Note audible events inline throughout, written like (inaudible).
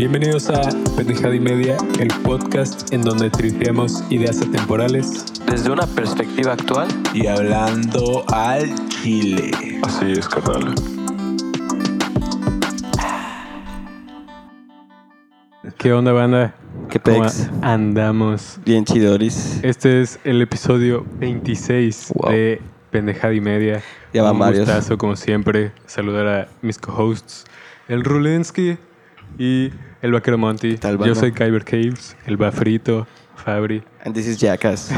Bienvenidos a Pendejada y Media, el podcast en donde tripeamos ideas atemporales. Desde una perspectiva actual, y hablando al chile. Así es, carnal. ¿Qué onda, banda? ¿Qué ¿Cómo pex? andamos? Bien chidoris. Este es el episodio 26 Wow. de Pendejada y Media. Ya van Un varios. gustazo, como siempre, saludar a mis co-hosts, el Rulensky y el Vaquero Monty. tal, Yo soy Kyber Caves, el Bafrito, Fabri. And this is Jackass.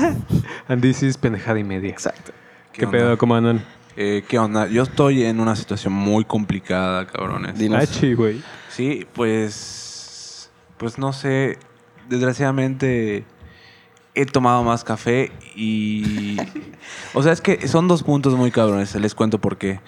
(laughs) And this is Pendejada y Media. Exacto. ¿Qué, pedo? ¿Cómo andan? Eh, ¿Qué onda? Yo estoy en una situación muy complicada, cabrones. Dinos. Hachi, güey. Sí, pues. Pues no sé. Desgraciadamente he tomado más café y. o sea, es que son dos puntos muy cabrones. Les cuento por qué.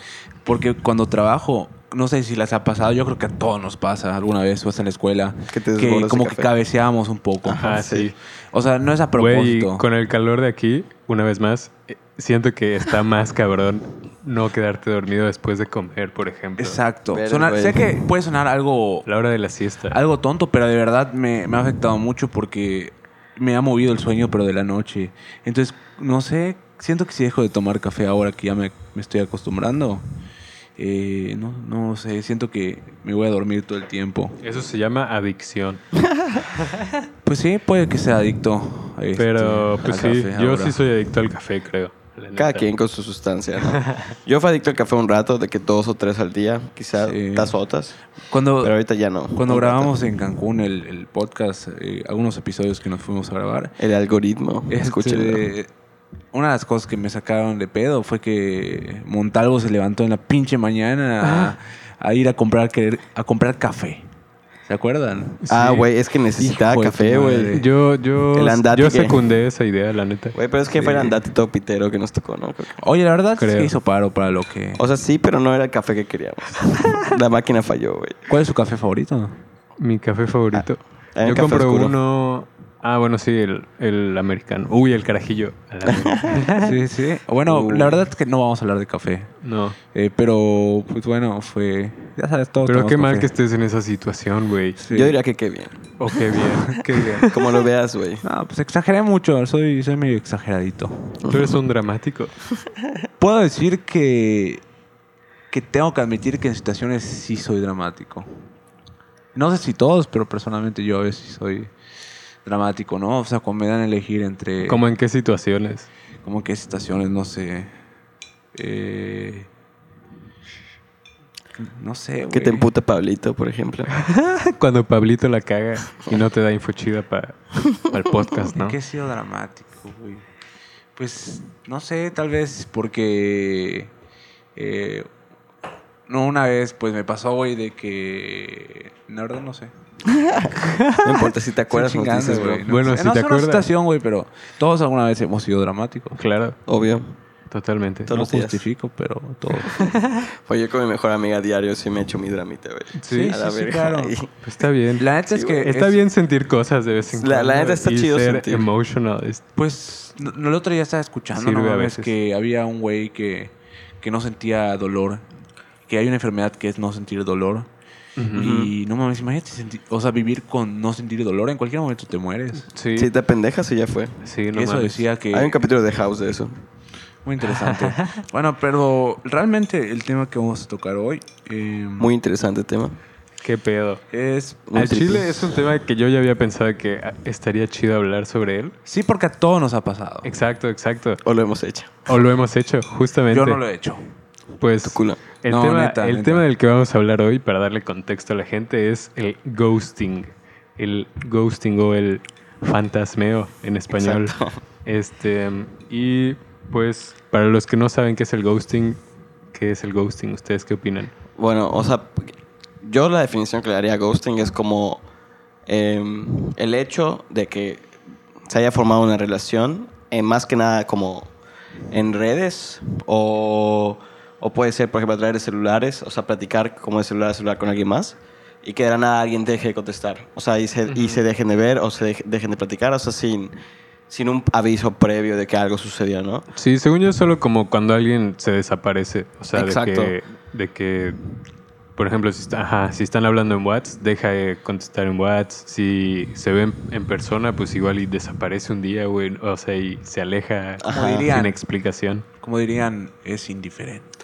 Porque cuando trabajo. No sé si les ha pasado, yo creo que a todos nos pasa alguna vez o hasta en la escuela. Que te de como que cabeceamos un poco. Ajá, sí. O sea, no es a Güey, con el calor de aquí, una vez más, siento que está más cabrón no quedarte dormido después de comer, por ejemplo. Exacto. Ver, Sonar- sé que puede sonar algo La hora de la siesta. Algo tonto, pero de verdad me, me ha afectado mucho porque me ha movido el sueño, pero de la noche. Entonces, no sé, siento que si dejo de tomar café ahora que ya me, me estoy acostumbrando, eh, no, no sé, siento que me voy a dormir todo el tiempo. Eso se llama adicción. (laughs) Pues sí, puede que sea adicto. este, Pero, pues al sí, café yo ahora. sí soy adicto al café, creo. Cada quien con su sustancia. ¿no? (laughs) Yo fui adicto al café un rato, de que dos o tres al día, quizás Sí. tazotas. Cuando, Pero ahorita ya no. cuando grabamos en Cancún el, el podcast, eh, algunos episodios que nos fuimos a grabar, El algoritmo. Este, Escúchenlo. Una de las cosas que me sacaron de pedo fue que Montalvo se levantó en la pinche mañana a, a ir a comprar querer- a comprar café. ¿Se acuerdan? Ah, Sí. güey, es que necesitaba Hijo café, güey. Yo, yo, El yo que- secundé esa idea, la neta. Güey, pero es que fue el Sí. andate todo pitero que nos tocó, ¿no? Creo que- Oye, la verdad Creo. sí hizo paro para lo que. O sea, sí, pero no era el café que queríamos. (laughs) La máquina falló, güey. ¿Cuál es su café favorito? Mi café favorito. Ah, yo un café compro oscuro. uno... Ah, bueno, sí, el, el americano. Uy, el carajillo. A la- (laughs) sí, sí. Bueno, Uh. la verdad es que no vamos a hablar de café. no. Eh, pero, pues bueno, fue. Ya sabes, todo. Pero qué mal que estés en esa situación, güey. Sí. Yo diría que qué bien. Oh, qué bien, (laughs) qué bien. (laughs) Como lo veas, güey. No, pues exageré mucho. Soy, soy medio exageradito. Tú eres un dramático. Puedo decir que, que tengo que admitir que en situaciones sí soy dramático. No sé si todos, pero personalmente yo a veces soy dramático, ¿no? O sea, cuando me dan a elegir entre... ¿Cómo en qué situaciones? Como que situaciones, no sé... eh, no sé, güey. Que te emputa Pablito, por ejemplo. (laughs) Cuando Pablito la caga y no te da info chida para el podcast, ¿no? ¿Qué he sido dramático, güey? Pues, no sé, tal vez porque... eh, no, una vez, pues me pasó, güey, de que... La verdad no sé. No importa si te acuerdas, dices, bro. güey. Bueno, sé, si no te es una situación, güey, pero todos alguna vez hemos sido dramáticos. Claro, Obvio. totalmente. Todos no los días. justifico, pero todos. (laughs) Pues yo con mi mejor amiga diario sí me echo mi dramita, güey. Sí, a la sí, sí, claro. Pues está bien. La neta es que... güey. está es- bien sentir cosas de vez en La- cuando. la neta está y chido ser sentir. emotional. Es- Pues, no, no, el otro día estaba escuchando, Sirve no que había un güey que, que no sentía dolor. Que hay una enfermedad que es no sentir dolor. Y no mames, imagínate sentir, o sea, vivir con no sentir dolor. En cualquier momento te mueres. Sí, Si te pendejas y ya fue. sí, no Eso mames. decía que... Hay un capítulo de House de eso. Muy interesante. (laughs) bueno, pero realmente el tema que vamos a tocar hoy eh, Muy interesante tema. Qué pedo. es... Muy Al. Chile es un tema que yo ya había pensado que ah, estaría chido hablar sobre él. Sí, porque a todos nos ha pasado. Exacto, exacto. O lo hemos hecho. O lo hemos hecho, justamente. Yo no lo he hecho. Pues Tu culo. El, No, tema, neta, el neta. tema del que vamos a hablar hoy, para darle contexto a la gente, es el ghosting. El ghosting o el fantasmeo en español. Exacto. Este, y pues, para los que no saben qué es el ghosting, ¿qué es el ghosting? ¿Ustedes qué opinan? Bueno, o sea, yo la definición que le daría a ghosting es como em, el hecho de que se haya formado una relación, en más que nada como en redes o, o puede ser, por ejemplo, a través de celulares, o sea, platicar como de celular a celular con alguien más y que de la nada alguien deje de contestar, o sea, y se, y se dejen de ver o se deje- dejen de platicar, o sea, sin, sin un aviso previo de que algo sucedió, ¿no? Sí, según yo, solo como cuando alguien se desaparece. O sea, de que, de que por ejemplo, si, está- ajá, si están hablando en WhatsApp, deja de contestar en WhatsApp. Si se ven en persona, pues igual y desaparece un día, güey. O sea, y se aleja Como dirían, sin explicación. como dirían, es indiferente.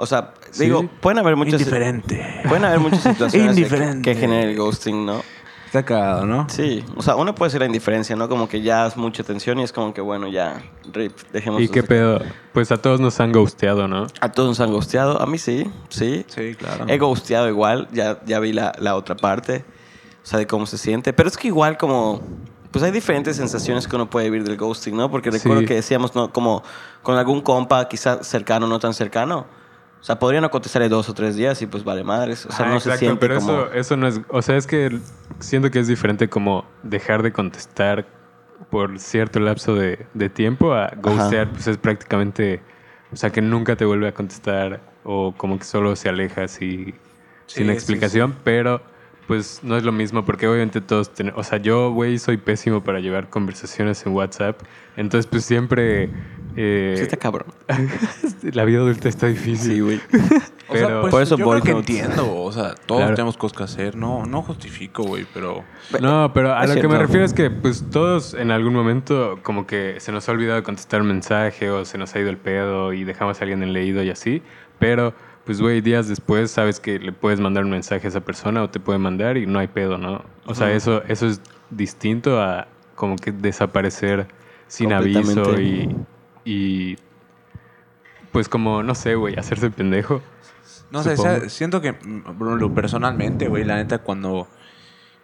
O sea, Sí. digo, pueden haber muchas... Indiferente. Pueden haber muchas situaciones que, Indiferente. que generen el ghosting, ¿no? Está cagado, ¿no? Sí, o sea, uno puede ser la indiferencia, ¿no? Como que ya es mucha tensión y es como que, bueno, ya, rip, dejemos... ¿Y qué pedo? Pues a todos nos han ghosteado, ¿no? A todos nos han ghosteado, a mí sí, sí. Sí, claro. He ghosteado igual, ya, ya vi la, la otra parte, o sea, de cómo se siente. Pero es que igual como, pues hay diferentes sensaciones que uno puede vivir del ghosting, ¿no? Porque recuerdo Sí. que decíamos, ¿no? Como con algún compa, quizás cercano, no tan cercano. O sea, podría no contestarle dos o tres días y pues vale madres. O sea, Ah, no se exacto, siente pero como... eso, eso no es... O sea, es que siento que es diferente como dejar de contestar por cierto lapso de, de tiempo a ghostear, pues es prácticamente... O sea, que nunca te vuelve a contestar o como que solo se aleja así Sí, sin sí, explicación, pero pues no es lo mismo porque obviamente todos tenemos... O sea, yo, güey, soy pésimo para llevar conversaciones en WhatsApp, entonces pues siempre... eh, Sí está cabrón. (laughs) la vida adulta está difícil. Sí, güey. (laughs) O sea, Pero- pues, Por eso yo creo que entiendo, o sea, todos Claro. tenemos cosas que hacer. No, no justifico, güey, pero... No, pero a Es lo que me refiero es que pues todos en algún momento como que se nos ha olvidado contestar un mensaje o se nos ha ido el pedo y dejamos a alguien en leído y así, pero pues güey, días después sabes que le puedes mandar un mensaje a esa persona o te puede mandar y no hay pedo, ¿no? O sea, eso eso es distinto a como que desaparecer sin aviso y, y pues como no sé, güey, hacerse pendejo. No sé, sea- siento que lo personalmente, güey, la neta, cuando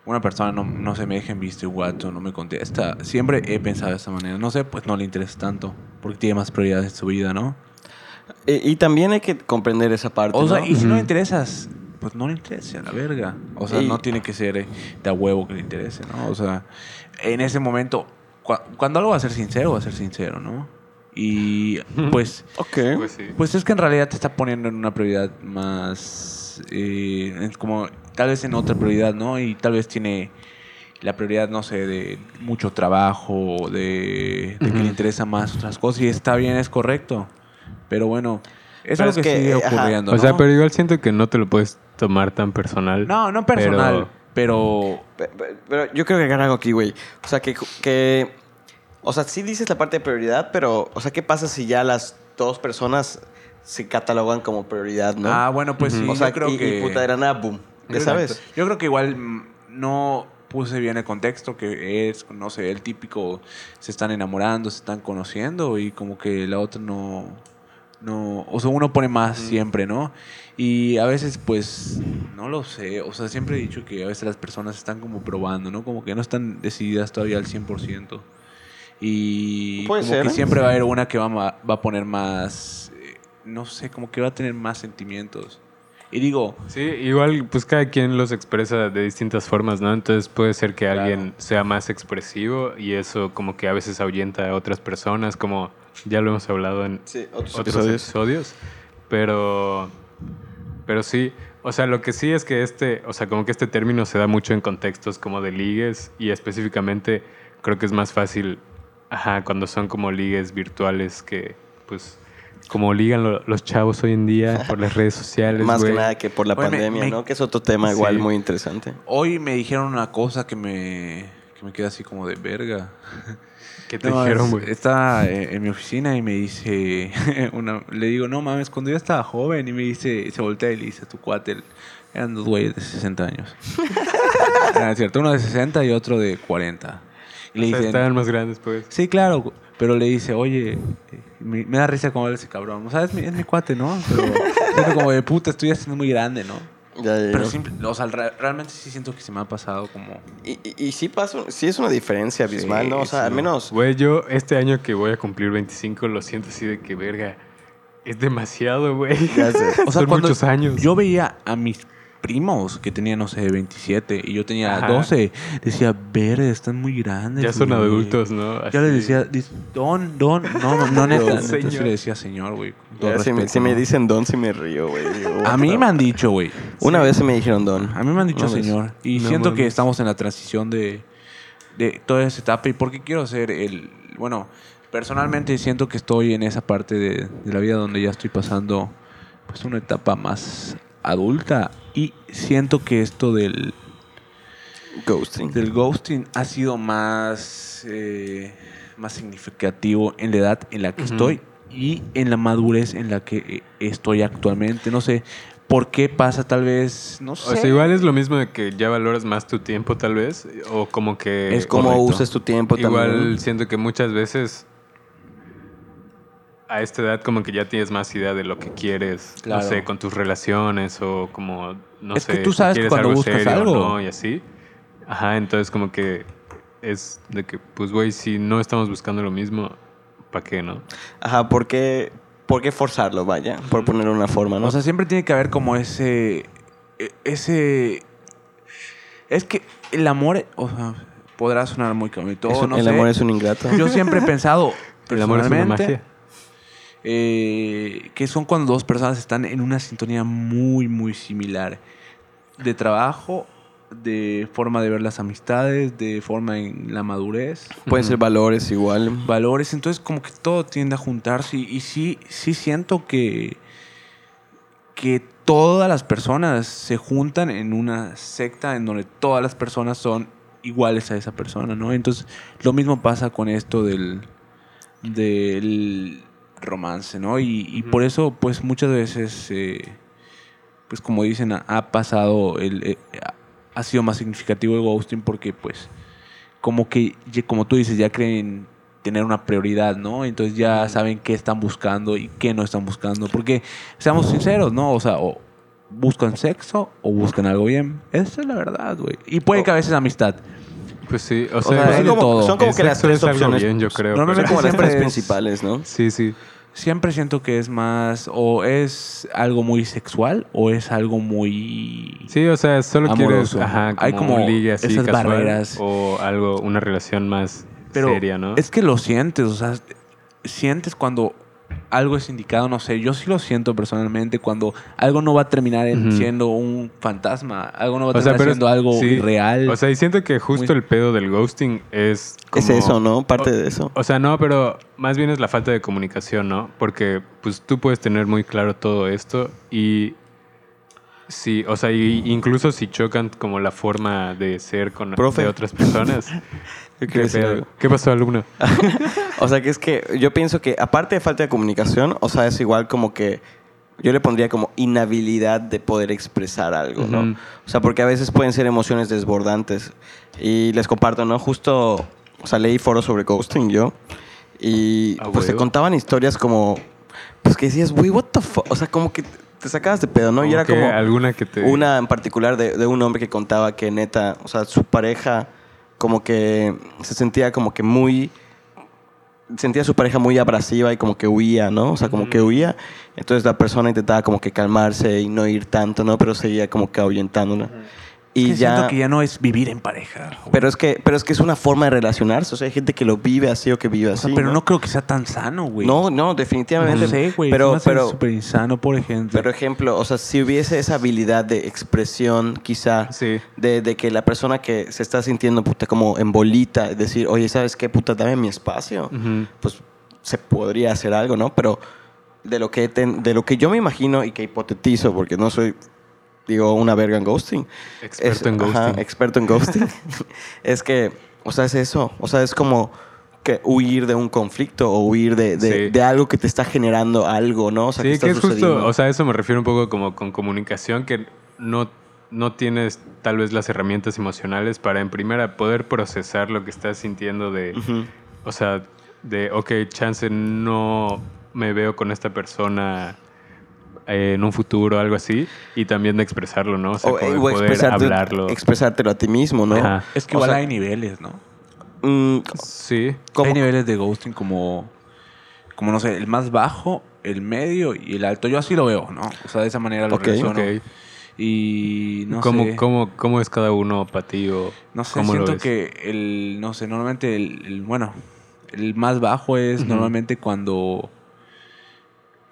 una persona no, no se me deja en visto o no me contesta, siempre he pensado de esta manera. No sé, pues no le interesa tanto, porque tiene más prioridades en su vida, ¿no? Y, y también hay que comprender esa parte, O sea, ¿no? y si no le interesas, pues no le interesa, a la verga. O sea, Y- no tiene que ser eh, de a huevo que le interese, ¿no? O sea, en ese momento, cua- cuando algo va a ser sincero, va a ser sincero, ¿no? Y pues... Ok. Pues sí. Pues es que en realidad te está poniendo en una prioridad más. eh, es como tal vez en otra prioridad, ¿no? Y tal vez tiene la prioridad, no sé, de mucho trabajo, de, de que le interesa más otras cosas. Y está bien, es correcto. Pero bueno, eso Pero es lo es que, que, sigue ajá. ocurriendo. O sea, pero igual siento que no te lo puedes tomar tan personal. No, no personal, pero- pero. Pe- pe- Pero yo creo que agarra algo aquí, güey. O sea, que, que... O sea, sí dices la parte de prioridad, pero... O sea, ¿qué pasa si ya las dos personas se catalogan como prioridad, no? Ah, bueno, pues sí. o sea, yo creo y, que. y puta de la nada, boom. ¿Ya sabes? Yo creo que igual mm, no puse bien el contexto, que es, no sé, el típico, se están enamorando, se están conociendo y como que la otra no, no, o sea, uno pone más siempre, ¿no? Y a veces, pues, no lo sé, o sea, siempre he dicho que a veces las personas están como probando, ¿no? Como que no están decididas todavía al 100%. Y Puede como ser, que ¿eh? siempre va a haber una que va, va a poner más, eh, no sé, como que va a tener más sentimientos. Y digo, Sí, igual pues cada quien los expresa de distintas formas, ¿no? Entonces puede ser que Claro. alguien sea más expresivo y eso como que a veces ahuyenta a otras personas, como ya lo hemos hablado en Sí, otros, otros episodios. episodios. Pero, pero sí, o sea, lo que sí es que este, o sea, como que este término se da mucho en contextos como de ligues y específicamente creo que es más fácil, ajá, cuando son como ligues virtuales que pues como ligan lo- los chavos hoy en día por las redes sociales. (laughs) Más que güey. nada que por la Oye, me- pandemia, me- ¿no? Que es otro tema igual Sí. muy interesante. Hoy me dijeron una cosa que me, que me queda así como de verga. (laughs) ¿Qué te No, dijeron, es- güey? Está eh, en mi oficina y me dice, (laughs) una, le digo, no mames, cuando yo estaba joven y me dice, se voltea y le dice a tu cuate, eran dos güeyes de 60 años. ah, es cierto, uno de 60 y otro de 40. Le O sea, dicen, estaban más grandes, pues. sí, claro, pero le dice, oye, eh, me, me da risa como habla ese cabrón. O sea, es mi, es mi cuate, ¿no? Pero siento como de puta, estoy haciendo muy grande, ¿no? Ya, ya, Pero ya. simple, o sea, re- realmente sí siento que se me ha pasado como... Y, y, y sí pasa, sí es una diferencia abismal, Sí, ¿no? O sea, al menos... Güey, yo este año que voy a cumplir 25 lo siento así de que verga. Es demasiado, güey. O sea, Son cuando muchos años. Yo veía a mis primos que tenían, no sé, 27 y yo tenía Ajá. 12. Decía, verde, están muy grandes. ya son güey". adultos, ¿no? Yo les Así. decía, don, don, no, no, no, (laughs) neta. Señor. le decía señor, güey. si, me, dicen don, si me río, güey. A mí me han dicho, güey. Una vez se me dijeron don. A mí me han dicho Una vez. señor. Y No siento que estamos en la transición de, de toda esa etapa. Y porque quiero ser el. Bueno, personalmente siento que estoy en esa parte de, de la vida donde ya estoy pasando pues una etapa más adulta. Y siento que esto del, Ghosting. del ghosting ha sido más, eh, más significativo en la edad en la que estoy y en la madurez en la que eh, estoy actualmente. No sé por qué pasa, tal vez, no sé. O sea, igual es lo mismo de que ya valoras más tu tiempo, tal vez. O como que. Es correcto. usas tu tiempo Igual también. siento que muchas veces. A esta edad, como que ya tienes más idea de lo que quieres. Claro. No sé, con tus relaciones o como. No Es sé. que tú si sabes quieres cuando algo buscas serio o algo. no, y así. Ajá, entonces como que. Es de que, pues, güey, si no estamos buscando lo mismo, ¿para qué, no? Ajá, ¿por qué, ¿por qué forzarlo, vaya? Por ponerlo de una forma, ¿no? O sea, siempre tiene que haber como ese. e- Ese. Es que el amor. o sea, podrá sonar muy bonito. Un- no el sé. amor es un ingrato. Yo siempre he (laughs) pensado. El amor es una magia. Eh, que son cuando dos personas están en una sintonía muy, muy similar. De trabajo, de forma de ver las amistades, de forma en la madurez, Pueden ser valores igual. valores. Entonces, como que todo tiende a juntarse. Y, y sí, sí siento que, que todas las personas se juntan en una secta en donde todas las personas son iguales a esa persona, ¿no? Entonces, lo mismo pasa con esto del, del romance, ¿no? Y, y por eso, pues, muchas veces, eh, pues, como dicen, ha, ha pasado, el, eh, ha- sido más significativo el ghosting porque, pues, como que, como tú dices, ya creen tener una prioridad, ¿no? Entonces ya saben qué están buscando y qué no están buscando. Porque, seamos sinceros, ¿no? O sea, o buscan sexo o buscan algo bien. Esa es la verdad, güey. Y puede que a veces amistad. Pues sí, o O sea, son como, todo. son como que las tres opciones. bien, yo creo. No, no, no, como las tres es- principales, ¿no? Sí, sí. Siempre siento que es más, o es algo muy sexual o es algo muy... Sí, o sea, solo Amoroso. quieres ajá, como Hay como ligue así esas casual barreras. o algo, una relación más Pero seria, ¿no? es que lo sientes, o sea, sientes cuando algo es indicado, no sé, yo sí lo siento personalmente cuando algo no va a terminar en siendo un fantasma, algo no va a O sea, terminar siendo algo sí, real. O sea, y siento que justo Muy- el pedo del ghosting es Es eso, ¿no? Parte de eso. O sea, no, pero más bien es la falta de comunicación, ¿no? Porque pues tú puedes tener muy claro todo esto y sí, o sea, y- incluso si chocan como la forma de ser con Profe. de otras personas. (laughs) Yo ¿Qué, quiero decir pedo? algo. ¿Qué pasó, alumno? (laughs) O sea, que es que yo pienso que aparte de falta de comunicación, o sea, es igual como que yo le pondría como inhabilidad de poder expresar algo, ¿no? Ujú. O sea, porque a veces pueden ser emociones desbordantes. Y les comparto, ¿no? Justo, o sea, leí foros sobre ghosting yo. Y Ah, pues te contaban historias como, pues que decías, güey, what the fuck? O sea, como que te sacabas de pedo, ¿no? y era como alguna que te una en particular de, de un hombre que contaba que neta, o sea, su pareja como que se sentía como que muy sentía a su pareja muy abrasiva y como que huía, ¿no? O sea, como que huía. Entonces la persona intentaba como que calmarse y no ir tanto, ¿no? Pero seguía como que ahuyentándola. Y ya, siento que ya no es vivir en pareja. güey. pero es que pero es que es una forma de relacionarse, o sea, hay gente que lo vive así o que vive O así. sea, pero no creo que sea tan sano, güey. No, no, definitivamente. No sé, güey. Pero, Pero, pero, súper insano, por ejemplo. pero ejemplo, o sea, si hubiese esa habilidad de expresión, quizá, Sí. de, de que la persona que se está sintiendo puta como en bolita, decir, oye, ¿sabes qué, puta? Dame mi espacio. Pues se podría hacer algo, ¿no? Pero de lo que, ten- de lo que yo me imagino y que hipotetizo, porque no soy, digo, una verga en ghosting. Experto en ajá, ghosting. experto en ghosting. (laughs) (laughs) es que, o sea, es eso. O sea, es como que huir de un conflicto o huir de, de, Sí. de algo que te está generando algo, ¿no? O sea, sí, que está que es sucediendo. justo, o sea, eso me refiero un poco como con comunicación, que no, no tienes tal vez las herramientas emocionales para en primera poder procesar lo que estás sintiendo de, o sea, de, ok, chance no me veo con esta persona eh, en un futuro o algo así, y también de expresarlo, ¿no? O sea, O, eh, poder, o poder expresarte- hablarlo. expresártelo a ti mismo, ¿no? Ajá. es que o igual sea- hay niveles, ¿no? Mm, Sí, como- Hay niveles de ghosting como, como, no sé, el más bajo, el medio y el alto. Yo así lo veo, ¿no? O sea, de esa manera lo Ok, relaciono. ok. Y no ¿Cómo, sé. cómo, ¿Cómo es cada uno para ti? O No sé, cómo lo siento que el, no sé, normalmente el, el- bueno, el más bajo es normalmente cuando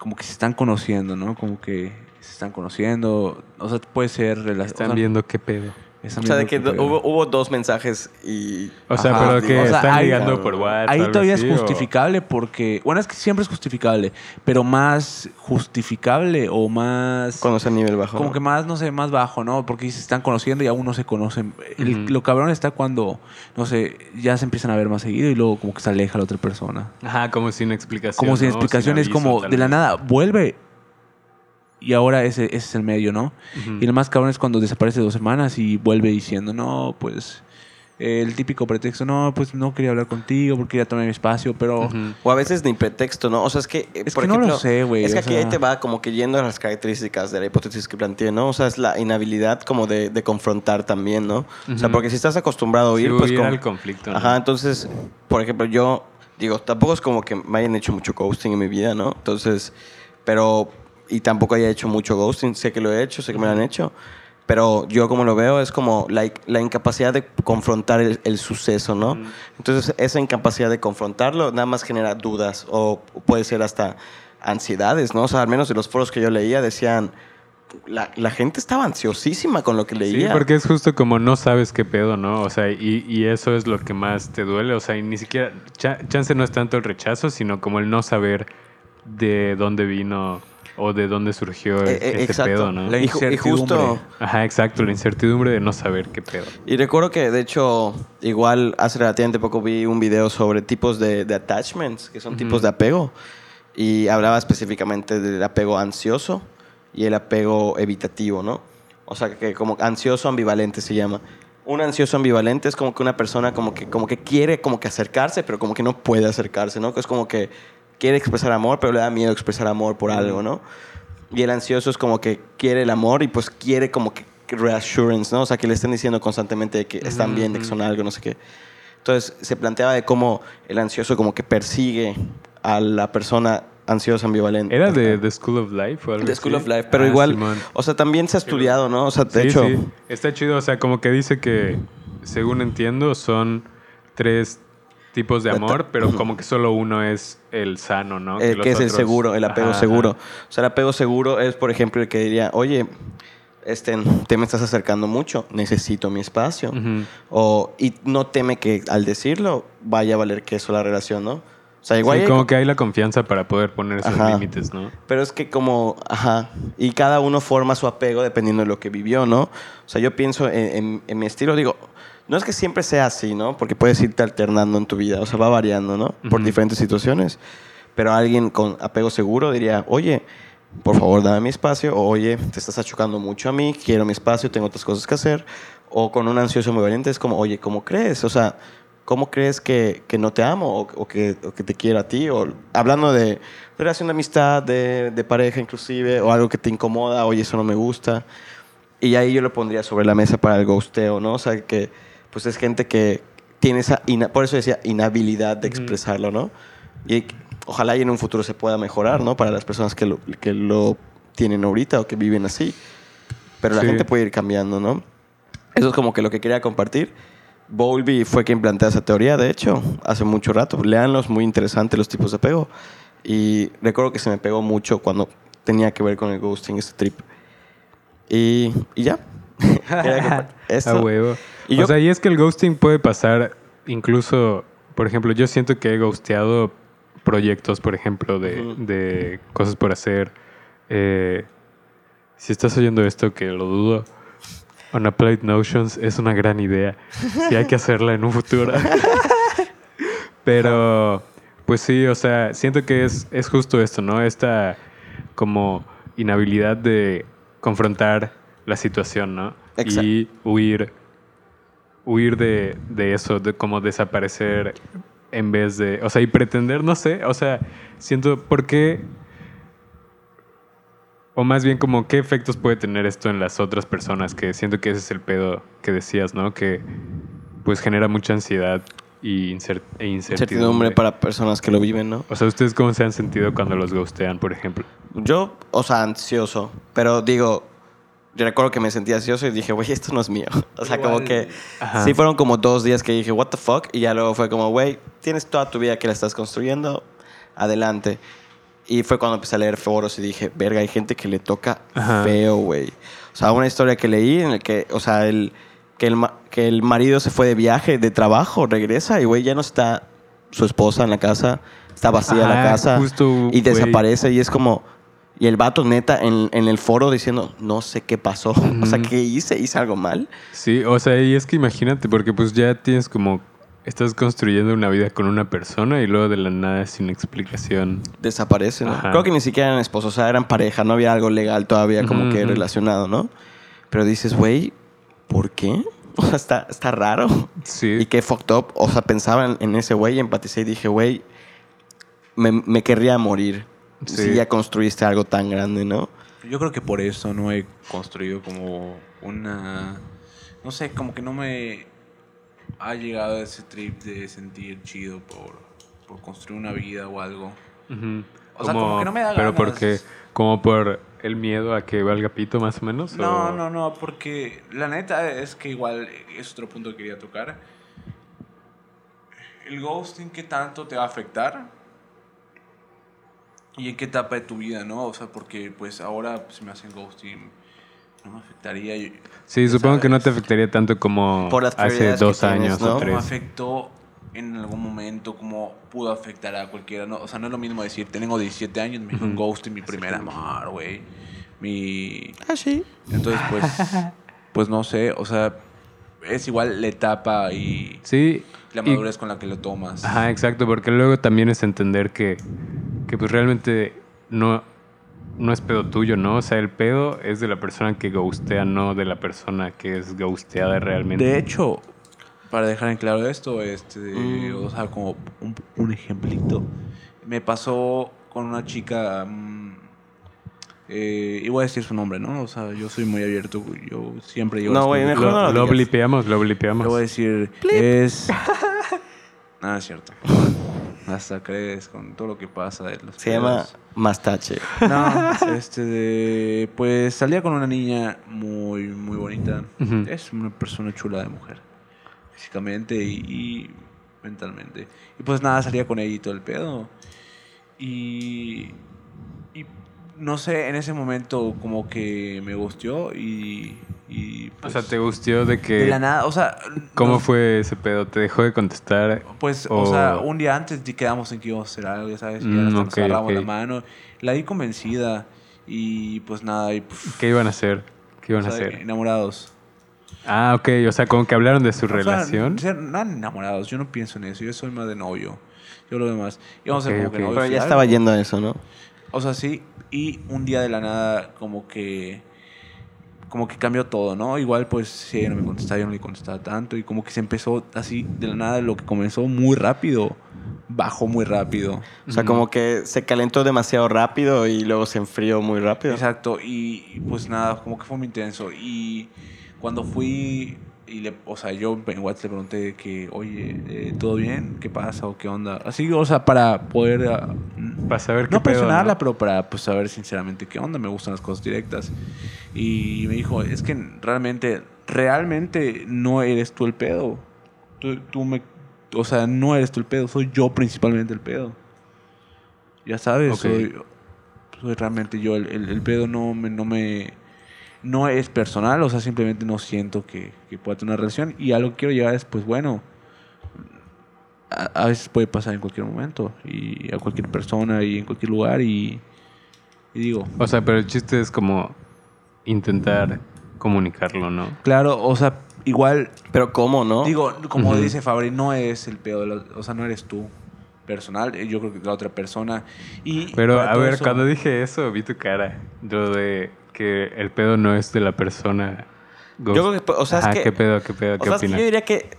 como que se están conociendo, ¿no? Como que se están conociendo, o sea, puede ser. Están viendo qué pedo. Esa O sea, de que do- hubo, hubo dos mensajes y... O sea, Ajá, pero digo, que o sea, están ahí- ligando por WhatsApp. Ahí todavía así, es o- justificable porque, bueno, es que siempre es justificable, pero más justificable o más... Cuando es a nivel bajo. Como ¿no? que más, no sé, más bajo, ¿no? Porque se están conociendo y aún no se conocen. El-. Lo cabrón está cuando, no sé, ya se empiezan a ver más seguido y luego como que se aleja la otra persona. Ajá, como sin explicación. Como sin ¿no? explicación, es aviso, como de la nada, vuelve. Y ahora ese, ese es el medio, ¿no? Ujú. Y el más cabrón es cuando desaparece dos semanas y vuelve diciendo, no, pues el típico pretexto, no, pues no quería hablar contigo porque quería tomar mi espacio, pero... Ujú. O a veces ni pretexto, ¿no? O sea, es que... eh, Es por que no lo ejemplo, sé, güey, Es que aquí sea- ahí te va como que yendo a las características de la hipótesis que planteé, ¿no? O sea, es la inhabilidad como de, de confrontar también, ¿no? O sea, porque si estás acostumbrado a Sí, oír, pues... huir como- al conflicto, ¿no? Ajá, entonces, por ejemplo, yo digo, tampoco es como que me hayan hecho mucho ghosting en mi vida, ¿no? Entonces, pero... Y tampoco haya hecho mucho ghosting, sé que lo he hecho, sé que me lo han hecho. Pero yo como lo veo es como la, la incapacidad de confrontar el, el suceso, ¿no? Entonces esa incapacidad de confrontarlo nada más genera dudas o puede ser hasta ansiedades, ¿no? O sea, al menos de los foros que yo leía decían, la, la gente estaba ansiosísima con lo que Sí, leía. porque es justo como no sabes qué pedo, ¿no? O sea, y, y eso es lo que más te duele. O sea, y ni siquiera. cha- chance no es tanto el rechazo, sino como el no saber de dónde vino o de dónde surgió Eh, eh, ese exacto. pedo, ¿no? La ju- y justo... incertidumbre. Ajá, exacto, la incertidumbre de no saber qué pedo. Y recuerdo que, de hecho, igual hace relativamente poco vi un video sobre tipos de, de attachments, que son tipos de apego. Y hablaba específicamente del apego ansioso y el apego evitativo, ¿no? O sea, que como ansioso ambivalente se llama. Un ansioso ambivalente es como que una persona como que, como que quiere como que acercarse, pero como que no puede acercarse, ¿no? Que es como que quiere expresar amor, pero le da miedo expresar amor por algo, ¿no? Y el ansioso es como que quiere el amor y pues quiere como que reassurance, ¿no? O sea, que le estén diciendo constantemente que están bien, de que son algo, no sé qué. Entonces se planteaba de cómo el ansioso como que persigue a la persona ansiosa ambivalente. ¿Era de The School of Life o algo The School así? of Life, pero Ah, igual, Simón. o sea, también se ha estudiado, ¿no? O sea, de Sí, hecho, sí. Está chido, o sea, como que dice que, según entiendo, son tres tipos de amor, pero como que solo uno es el sano, ¿no? el los que es el otros- seguro, el apego Ajá, seguro. ajá. O sea, el apego seguro es, por ejemplo, el que diría, oye, este, te me estás acercando mucho, necesito mi espacio. Ujú. o, y no teme que al decirlo vaya a valer queso la relación, ¿no? O sea, igual... Sí, hay- como que hay la confianza para poder poner esos Ajá. límites, ¿no? Pero es que como, ajá, y cada uno forma su apego dependiendo de lo que vivió, ¿no? O sea, yo pienso en, en- en mi estilo, digo, no es que siempre sea así, ¿no? Porque puedes irte alternando en tu vida, o sea, va variando, ¿no? Por Ujú. diferentes situaciones. Pero alguien con apego seguro diría, oye, por favor, dame mi espacio, o oye, te estás achocando mucho a mí, quiero mi espacio, tengo otras cosas que hacer. O con un ansioso muy valiente es como, oye, ¿cómo crees? O sea, ¿cómo crees que, que no te amo o, o que, o que te quiero a ti? O hablando de relación de amistad, de, de pareja inclusive, o algo que te incomoda, oye, eso no me gusta. Y ahí yo lo pondría sobre la mesa para el ghosteo, ¿no? O sea, que pues es gente que tiene esa, por eso decía, inhabilidad de expresarlo, ¿no? Y ojalá y en un futuro se pueda mejorar, ¿no? Para las personas que lo, que lo tienen ahorita o que viven así. Pero la Sí. gente puede ir cambiando, ¿no? Eso es como que lo que quería compartir. Bowlby fue quien plantea esa teoría, de hecho, hace mucho rato. Leanlos, muy interesante los tipos de apego. Y recuerdo que se me pegó mucho cuando tenía que ver con el ghosting, este trip. Y, y ya. Quería compar- esto. A huevo. Y o yo- sea, y es que el ghosting puede pasar incluso, por ejemplo, yo siento que he ghosteado proyectos, por ejemplo, de, cosas por hacer. Eh, si estás oyendo esto, que lo dudo, Unapplied Notions es una gran idea. Y hay que hacerla en un futuro. (laughs) Pero, pues sí, o sea, siento que es, es justo esto, ¿no? Esta como inhabilidad de confrontar la situación, ¿no? Exacto. Y huir, huir de, de eso, de como desaparecer en vez de, o sea, y pretender, no sé, o sea, siento, ¿por qué? O más bien como, ¿qué efectos puede tener esto en las otras personas? Que siento que ese es el pedo que decías, ¿no? Que pues genera mucha ansiedad y e incertidumbre. Incertidumbre para personas que lo viven, ¿no? O sea, ¿ustedes cómo se han sentido cuando los ghostean, por ejemplo? Yo, o sea, ansioso. Pero digo, yo recuerdo que me sentía ansioso y dije, güey, esto no es mío. (laughs) O sea, como Igual. que Ajá. sí fueron como dos días que dije, what the fuck. Y ya luego fue como, güey, tienes toda tu vida que la estás construyendo, adelante. Y fue cuando empecé a leer foros y dije, verga, hay gente que le toca Ajá. feo, güey. O sea, una historia que leí en el que, o sea, el, que el, que el marido se fue de viaje, de trabajo, regresa y, güey, ya no está su esposa en la casa, está vacía la Ajá, casa justo, y güey. desaparece y es como... Y el vato neta en, en el foro diciendo, no sé qué pasó, (laughs) o sea, ¿qué hice? ¿Hice algo mal? Sí, o sea, y es que imagínate, porque pues ya tienes como. Estás construyendo una vida con una persona y luego de la nada sin explicación. Desaparece, ¿no? Ajá. Creo que ni siquiera eran esposos, o sea, eran pareja, no había algo legal todavía como Ujú, que relacionado, ¿no? Pero dices, güey, ¿por qué? (laughs) O sea, está, está raro. Sí. Y que fucked up. O sea, pensaba en, en ese güey, empaticé y dije, güey, me, me querría morir. Sí. Si ya construiste algo tan grande, ¿no? Yo creo que por eso no he construido como una... No sé, como que no me ha llegado ese trip de sentir chido por, por construir una vida o algo. Ujú. O sea, como que no me da Pero ganas. porque, como por el miedo a que valga pito más o menos. No, o- no, no, porque la neta es que igual es otro punto que quería tocar. El ghosting, ¿qué tanto te va a afectar? ¿Y en qué etapa de tu vida, no? O sea, porque pues ahora si me hacen ghosting no me afectaría. y- Sí, supongo que no te afectaría tanto como hace dos tienes, años ¿no? o cómo tres. afectó en algún momento, cómo pudo afectar a cualquiera. ¿no? O sea, no es lo mismo decir, tengo 17 años, me hizo un Ujú. ghost en mi primer amor, güey. Mi... Ah, sí. Entonces, pues, (laughs) pues no sé, o sea, es igual la etapa y Sí. la y- madurez con la que lo tomas. Ajá, exacto, porque luego también es entender que, que pues realmente no, no es pedo tuyo, ¿no? O sea, el pedo es de la persona que ghostea, no de la persona que es ghosteada realmente. De hecho, para dejar en claro esto, este, Mm. o sea, como un, un ejemplito, me pasó con una chica, mm, eh, y voy a decir su nombre, ¿no? O sea, yo soy muy abierto, yo siempre digo... No, güey, mejor lo, no lo lo blipeamos, lo blipeamos. Le voy a decir, es... (laughs) Nada, es cierto. Hasta crees con todo lo que pasa de los Se llama. Mastache. No, (laughs) este de, pues salía con una niña muy, muy bonita. Es una persona chula de mujer, físicamente y, y mentalmente. Y pues nada, salía con ella y todo el pedo. Y, y no sé, en ese momento como que me gusteó y, y o pues, sea, ¿te gustó de que... de la nada, o sea, ¿Cómo no- fue ese pedo? ¿Te dejó de contestar? Pues, O- o sea, un día antes quedamos en que íbamos a hacer algo, ya sabes, y Mm, ya hasta nos ok, agarramos ok. la mano. La vi convencida y pues nada, y puf, ¿Qué iban a hacer? ¿Qué iban o a sea, hacer? enamorados. Ah, ok, o sea, como que hablaron de su O sea, relación. ser- no enamorados, yo no pienso en eso, yo soy más de novio. Yo lo demás. Íbamos a Ok, ser como ok. que novios Pero y ya estaba yendo a eso, ¿no? O sea, sí, y un día de la nada como que como que cambió todo, ¿no? Igual pues si ella no me contestaba, yo no le contestaba tanto y como que se empezó así de la nada lo que comenzó muy rápido, bajó muy rápido. O sea, como que se calentó demasiado rápido y luego se enfrió muy rápido. Exacto, y, y, pues nada, como que fue muy intenso. Y cuando fui, y le, o sea, yo en WhatsApp le pregunté que, oye, eh, ¿todo bien? ¿Qué pasa o qué onda? Así, o sea, para poder... ah, Para saber qué no pedo, presionarla, ¿no? pero para pues, saber sinceramente qué onda. Me gustan las cosas directas. Y me dijo, es que realmente, realmente no eres tú el pedo. Tú, tú me... O sea, no eres tú el pedo, soy yo principalmente el pedo. Ya sabes, Ok. soy, soy realmente yo. El, el- el pedo no me, no me... No es personal, o sea, simplemente no siento que, que pueda tener una relación. Y a lo que quiero llegar es, pues bueno, a, a veces puede pasar en cualquier momento. Y a cualquier persona y en cualquier lugar. Y, y digo, O sea, pero el chiste es como intentar comunicarlo, ¿no? claro, o sea, igual, Pero ¿cómo, no? digo, como dice Fabri, no es el pedo, de la- o sea, no eres tú personal, eh, yo creo que la otra persona. Y Pero a ver, eso- cuando dije eso, vi tu cara. Lo de que el pedo no es de la persona. ghost. Yo creo que, o sea, es Ajá, que- ¿Qué pedo, qué pedo, O qué sea, es que opinas? yo diría que...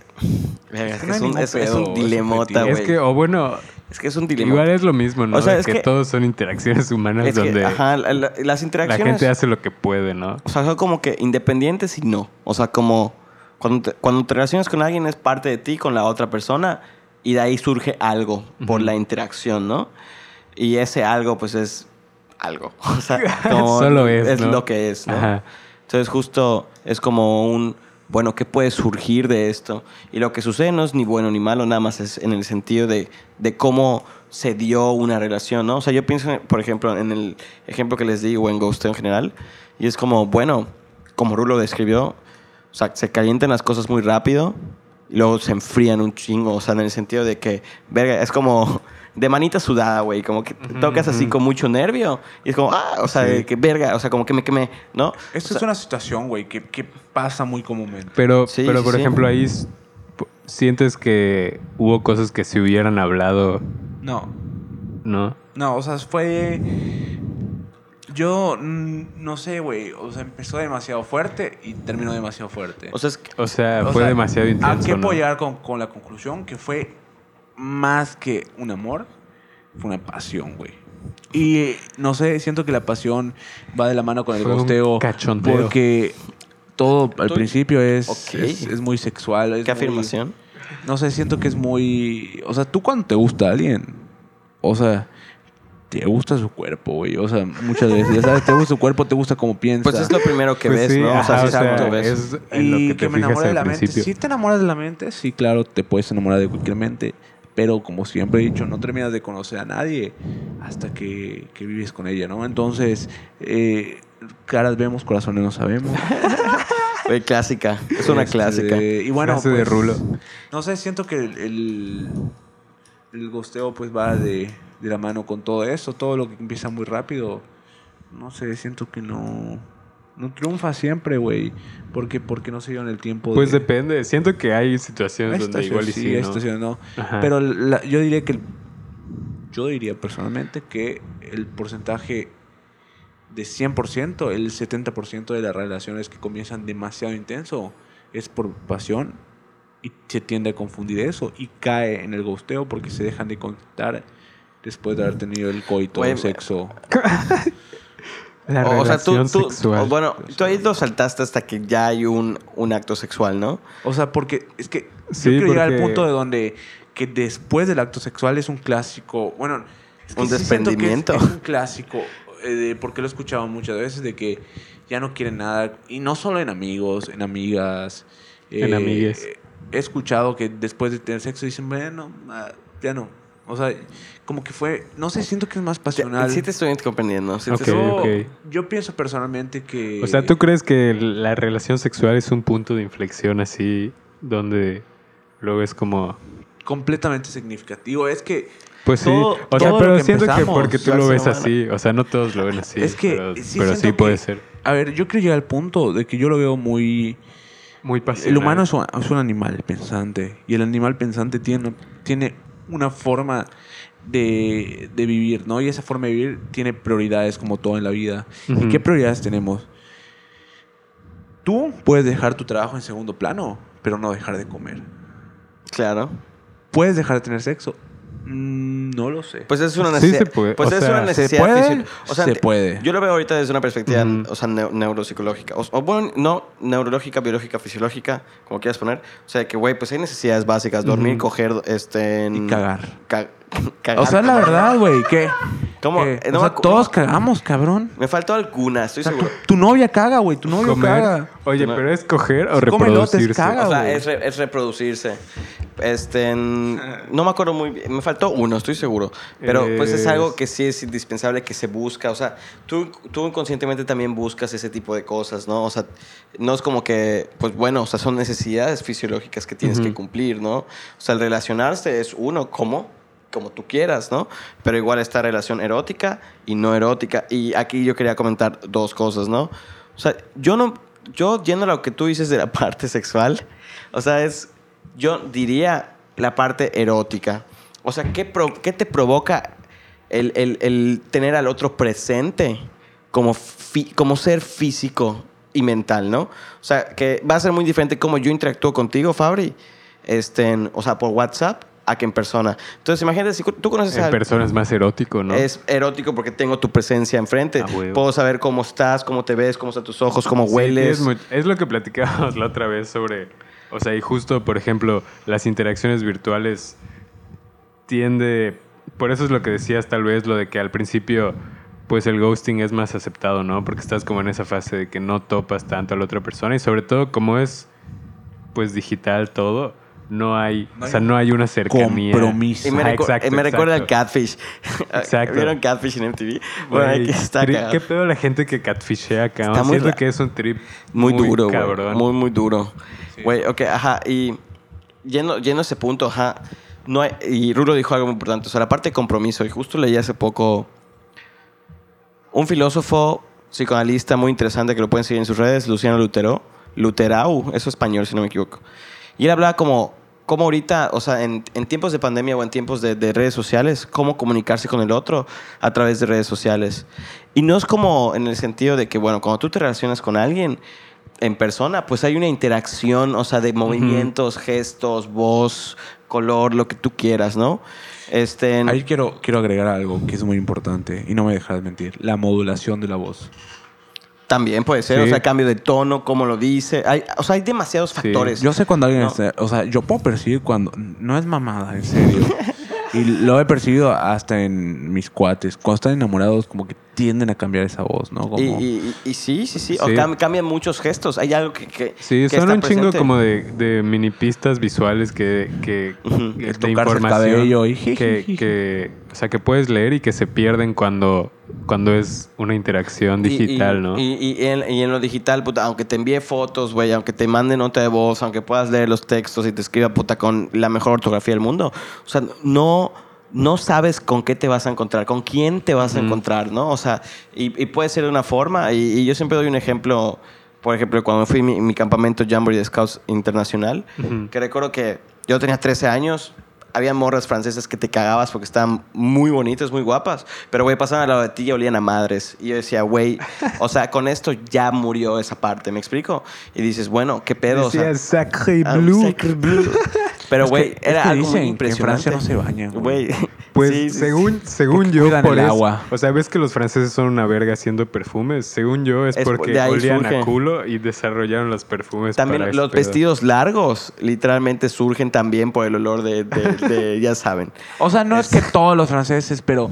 Verga, es, que no es un, es- es pedo, un es dilemota, subjetivo. güey. Es que, o bueno, Es que es un dilema. igual es lo mismo, ¿no? O sea, es que, que- todos son interacciones humanas Es que, donde ajá, la- la- las la interacciones... gente hace lo que puede, ¿no? O sea, son como que independientes y no. O sea, como cuando te, cuando te relacionas con alguien es parte de ti, con la otra persona, y de ahí surge algo por Ujú. la interacción, ¿no? Y ese algo, pues es algo. (laughs) O sea, (laughs) como Solo es, ¿no? lo que es, ¿no? Ajá. Entonces, justo es como un, bueno, ¿qué puede surgir de esto? Y lo que sucede no es ni bueno ni malo, nada más es en el sentido de, de cómo se dio una relación, ¿no? O sea, yo pienso, por ejemplo, en el ejemplo que les di o en Ghost en general, y es como, bueno, como Rulo describió, O sea, se calientan las cosas muy rápido y luego se enfrían un chingo. O sea, en el sentido de que, verga, es como de manita sudada, güey. Como que tocas así con mucho nervio. Y es como, ah, o sea, de que verga, o sea, como que me quemé, ¿no? Esto O sea, es una situación, güey, que, que pasa muy comúnmente. Pero, Sí, pero sí, por sí. ejemplo, ahí sientes que hubo cosas que se hubieran hablado, No, ¿no? no, o sea, fue... Yo mm, no sé, güey, o sea, empezó demasiado fuerte y terminó demasiado fuerte. O sea, es que- O sea, O fue sea, demasiado intenso. ¿A qué ¿no? puedo llegar con, con la conclusión? Que fue más que un amor, fue una pasión, güey. Y no sé, siento que la pasión va de la mano con el Fue un gosteo. cachondeo. Porque todo al principio es, es, es muy sexual. es ¿Qué muy- afirmación? no sé, siento que es muy. O sea, tú cuando te gusta alguien, o sea, te gusta su cuerpo, güey. O sea, muchas veces, ya sabes, te gusta su cuerpo, te gusta cómo piensa. Pues es lo primero que Pues ves, sí, ¿no? o sea, sí o sea, ves. es en lo y que te me de al la mente. principio. Sí te enamoras de la mente, sí, claro, te puedes enamorar de cualquier mente. Pero como siempre he dicho, no terminas de conocer a nadie hasta que, que vives con ella, ¿no? Entonces, eh, caras vemos, corazones no sabemos. (laughs) Güey, clásica. Es una Este, clásica. Y bueno, Frase de pues, Rulo. No sé, siento que el, el, el gosteo pues va de, de la mano con todo eso. Todo lo que empieza muy rápido. No sé, siento que no... No triunfa siempre, güey. Porque, porque no se dio en el tiempo Pues de... depende. Siento que hay situaciones Hay donde igual y sí, hay ¿no? situaciones no. Ajá. Pero la- yo diría que... el- yo diría personalmente que el porcentaje de 100%, el 70% de las relaciones que comienzan demasiado intenso es por pasión y se tiende a confundir eso y cae en el gosteo porque se dejan de contar después de haber tenido el coito, el sexo. (laughs) La O, o sea, tú, relación tú- sexual. o bueno, tú ahí lo saltaste hasta que ya hay un, un acto sexual, ¿no? O sea, porque es que Sí, yo quiero llegar al porque- punto de donde que después del acto sexual es un clásico. Bueno, es que Un sí siento que es- desprendimiento. Es, un clásico, eh, de- porque lo he escuchado muchas veces de que ya no quieren nada. Y no solo en amigos, en amigas. En eh, amigues. He escuchado que después de tener sexo dicen, bueno, ah, ya no. O sea, como que fue, no sé, siento que es más pasional. Sí te estoy comprendiendo. sí te Ok, estoy- yo, ok. yo pienso personalmente que... O sea, ¿tú crees que la relación sexual es un punto de inflexión así donde luego es como... completamente significativo. Es que Pues sí, o sea, pero que siento que porque tú lo ves semana. así, o sea, no todos lo ven así, es que pero, sí, pero sí puede que- ser. A ver, yo quiero llegar al punto de que yo lo veo muy... Muy pasional. El humano es un, es un animal pensante y el animal pensante tiene, tiene una forma de, de vivir, ¿no? Y esa forma de vivir tiene prioridades como todo en la vida. ¿Y qué prioridades tenemos? Tú puedes dejar tu trabajo en segundo plano, pero no dejar de comer. Claro. ¿Puedes dejar de tener sexo? Mm, no lo sé. Pues es una Sí necesidad. se puede, Pues o es sea, una ¿se necesidad puede? fisio- O sea, Se puede. Yo lo veo ahorita desde una perspectiva, o sea, neu- neuropsicológica. O, o bueno, no neurológica, biológica, fisiológica, como quieras poner. O sea, que, güey, pues hay necesidades básicas. Dormir, coger, este... Y cagar. ca- (laughs) cagar. o sea, la verdad, güey, que... ¿Cómo? Eh, no o me sea, todos cagamos, cabrón. Me faltó alguna, estoy O sea, tu, seguro. tu novia caga, güey. Tu novio Comer. caga. Oye, No. pero es coger o Si come elotes, reproducirse. caga. O sea, es, re- es reproducirse. Este, no me acuerdo muy bien. Me faltó uno, estoy seguro. Pero pues es algo que sí es indispensable, que se busca. O sea, tú, tú inconscientemente también buscas ese tipo de cosas, ¿no? O sea, no es como que, pues bueno, o sea, son necesidades fisiológicas que tienes que cumplir, ¿no? O sea, el relacionarse es uno, ¿cómo? Como tú quieras, ¿no? Pero igual esta relación erótica y no erótica. Y aquí yo quería comentar dos cosas, ¿no? O sea, yo no, yo yendo a lo que tú dices de la (laughs) parte sexual, o sea, es, yo diría la parte erótica. O sea, ¿qué, pro- qué te provoca el, el- el tener al otro presente como, fi- como ser físico y mental, ¿no? O sea, que va a ser muy diferente cómo yo interactúo contigo, Fabri, este, o sea, por WhatsApp, a que en persona. Entonces, imagínate, si tú conoces a En persona es más erótico, ¿no? es erótico porque tengo tu presencia enfrente. Ah. Puedo saber cómo estás, cómo te ves, cómo están tus ojos, cómo Sí, hueles. tienes mu- es lo que platicábamos (laughs) la otra vez sobre, o sea, y justo, por ejemplo, las interacciones virtuales tiende, por eso es lo que decías tal vez, lo de que al principio, pues el ghosting es más aceptado, ¿no? Porque estás como en esa fase de que no topas tanto a la otra persona y sobre todo como es, pues digital todo, no hay, No o sea, hay no hay una cercanía. compromiso. Y me, exacto, eh, me recuerda al. Catfish. Exacto. ¿Vieron Catfish en MTV? Bueno, aquí está. ¿Qué pedo la gente que catfishea acá? Está muy Siento que es un trip Muy, duro, güey. cabrón. Muy, muy duro. Güey, ok, ajá. Y yendo, yendo a ese punto, ajá. No hay- y Rulo dijo algo muy importante. O sea, la parte de compromiso. Y justo leí hace poco un filósofo psicoanalista muy interesante que lo pueden seguir en sus redes, Luciano Lutero. Luterau, eso es español, si no me equivoco. Y él hablaba como, como ahorita, o sea, en, en tiempos de pandemia o en tiempos de, de redes sociales, cómo comunicarse con el otro a través de redes sociales. Y no es como en el sentido de que, bueno, cuando tú te relacionas con alguien en persona, pues hay una interacción, o sea, de movimientos, gestos, voz, color, lo que tú quieras, ¿no? Este, Ahí quiero, quiero agregar algo que es muy importante y no me dejarás mentir. La modulación de la voz. También puede ser, Sí. o sea, cambio de tono, cómo lo dice. Hay, o sea, hay demasiados factores. Yo sé cuando alguien No. está... O sea, yo puedo percibir cuando... No es mamada, en serio. (laughs) y lo he percibido hasta en mis cuates. Cuando están enamorados, como que tienden a cambiar esa voz, ¿no? Como, Y, y- y- sí, sí, sí. O Sí. cam- cambian muchos gestos. Hay algo que. que Sí, que son está un chingo como de, de mini pistas visuales que, que El de tocarse el cabello y que, que, o sea, que puedes leer y que se pierden cuando, cuando es una interacción digital, y, ¿no? Y, y en, y en lo digital, puta, aunque te envíe fotos, güey, aunque te mande nota de voz, aunque puedas leer los textos y te escriba, puta, con la mejor ortografía del mundo. O sea, no, no sabes con qué te vas a encontrar, con quién te vas a encontrar, ¿no? O sea, y, y puede ser de una forma. Y, y yo siempre doy un ejemplo, por ejemplo, cuando fui a mi, mi campamento Jamboree de Scouts Internacional, que recuerdo que yo tenía 13 años. Había morras francesas que te cagabas porque estaban muy bonitas, muy guapas. Pero, güey, pasaban al lado de ti y olían a madres. Y yo decía, güey, o sea, con esto ya murió esa parte, ¿me explico? Y dices, bueno, ¿qué pedo? O sea, Decía Sacré ah. Sacre Bleu. (laughs) Pero, Es güey, que- es era que algo dicen muy que en impresionante. Francia no se bañan, güey. (laughs) Pues sí, sí, según, según yo, por el eso- agua. O sea, ves que los franceses son una verga haciendo perfumes. Según yo, es, Es por- porque olían surge. a culo y desarrollaron los perfumes. También para los pedo. vestidos largos literalmente surgen también por el olor de, de- (laughs) de- ya saben. O sea, no es que todos los franceses, pero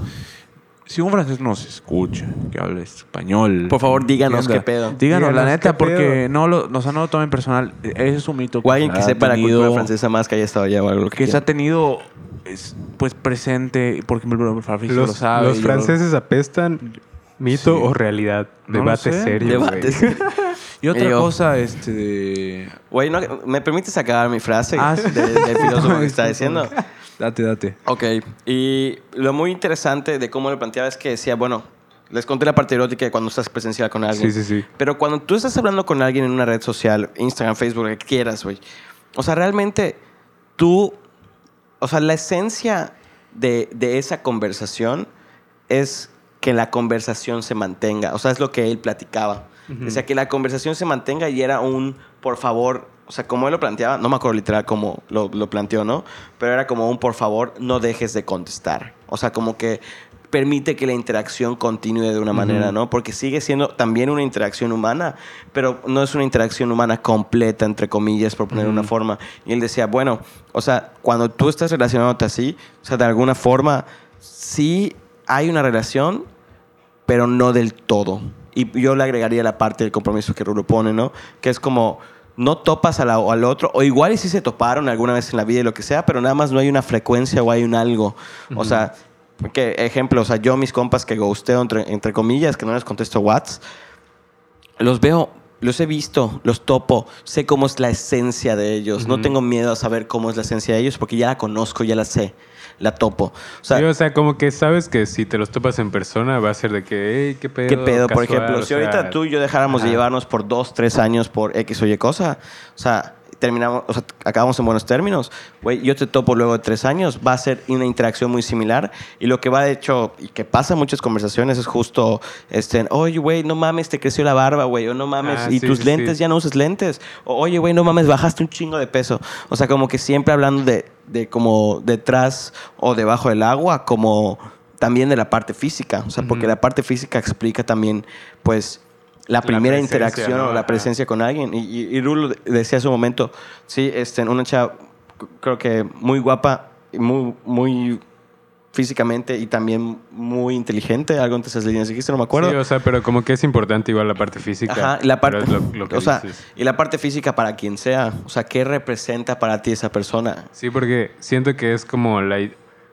si un francés nos escucha, que habla español. Por favor, díganos entienda, qué pedo. Díganos, la neta, porque pedo. no lo, o sea, no lo tomen personal. Ese es un mito O alguien que sepa la cultura francesa más que haya estado allá o algo que Que se ha tenido, es, pues, presente, porque el Fabricio lo Los, sabe. los yo- franceses apestan mito Sí. o realidad. No Debate serio. güey. (laughs) Y otra cosa, este... de- Güey, ¿no- ¿me permites acabar mi frase Ah, sí. de- del (laughs) filósofo que está diciendo? Date, date. Ok, y lo muy interesante de cómo lo planteaba es que decía, bueno, les conté la parte erótica de cuando estás presencial con alguien. Sí, sí, sí. Pero cuando tú estás hablando con alguien en una red social, Instagram, Facebook, lo que quieras, güey. O sea, realmente tú, o sea, la esencia de, de esa conversación es que la conversación se mantenga. O sea, es lo que él platicaba. O sea, que la conversación se mantenga y era un, por favor, o sea, como él lo planteaba, no me acuerdo literal cómo lo, lo planteó, ¿no? Pero era como un, por favor, no dejes de contestar. O sea, como que permite que la interacción continúe de una manera, ¿no? Porque sigue siendo también una interacción humana, pero no es una interacción humana completa, entre comillas, por poner una forma. Y él decía, bueno, o sea, cuando tú estás relacionándote así, o sea, de alguna forma, sí hay una relación, pero no del todo. Y yo le agregaría la parte del compromiso que Rulo pone, ¿no? Que es como, no topas a la- al otro, o igual y sí se toparon alguna vez en la vida y lo que sea, pero nada más no hay una frecuencia o hay un algo. O sea, que ejemplo, o sea, yo mis compas que ghosteo entre, entre comillas, que no les contesto whats, los veo, los he visto, los topo, sé cómo es la esencia de ellos. No tengo miedo a saber cómo es la esencia de ellos porque ya la conozco, ya la sé, la topo. O sea, Sí, o sea, como que sabes que si te los topas en persona va a ser de que, hey, qué pedo. ¿Qué pedo? por casual", ejemplo, si ahorita tú y yo dejáramos de llevarnos por dos, tres años por X o Y cosa, o sea, terminamos, o sea, acabamos en buenos términos, güey, yo te topo luego de tres años, va a ser una interacción muy similar. Y lo que va de hecho, y que pasa en muchas conversaciones es justo, este, oye, güey, no mames, te creció la barba, güey, o no mames, Ah, y sí, tus sí, lentes sí. ya no usas lentes, o oye, güey, no mames, bajaste un chingo de peso, o sea, como que siempre hablando de, de como detrás o debajo del agua, como también de la parte física, o sea, porque la parte física explica también, pues, la primera interacción ¿no? o la presencia con alguien. Y, y, y Rulo decía hace un momento, sí, este, una chava, creo que muy guapa, y muy, muy físicamente y también muy inteligente. Algo entre esas líneas dijiste, no me acuerdo. Sí, o sea, pero como que es importante igual la parte física. Ajá, y la parte, pero es lo- lo que o sea, dices. y la parte física para quien sea. O sea, ¿qué representa para ti esa persona? Sí, porque siento que es como la...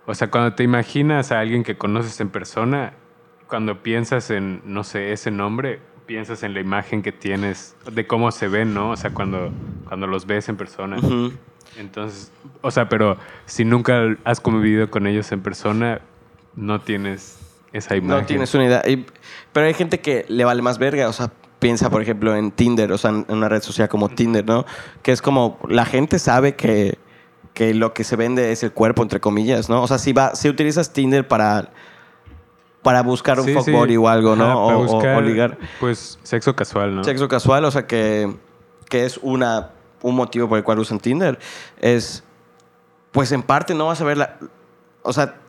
O sea, cuando te imaginas a alguien que conoces en persona, cuando piensas en, no sé, ese nombre, piensas en la imagen que tienes de cómo se ven, ¿no? O sea, cuando, cuando los ves en persona. Entonces, o sea, pero si nunca has convivido con ellos en persona, no tienes esa imagen. No tienes una idea. Y- pero hay gente que le vale más verga. O sea, piensa, por ejemplo, en Tinder, o sea, en una red social como Tinder, ¿no? Que es como la gente sabe que, que lo que se vende es el cuerpo, entre comillas, ¿no? O sea, si, va, si utilizas Tinder para, para buscar un Sí, o algo, ¿no? Ajá, para o- buscar, o ligar. Pues sexo casual, ¿no? Sexo casual, o sea, que, que es una, un motivo por el cual usan Tinder. Es, pues en parte no vas a ver la... O sea,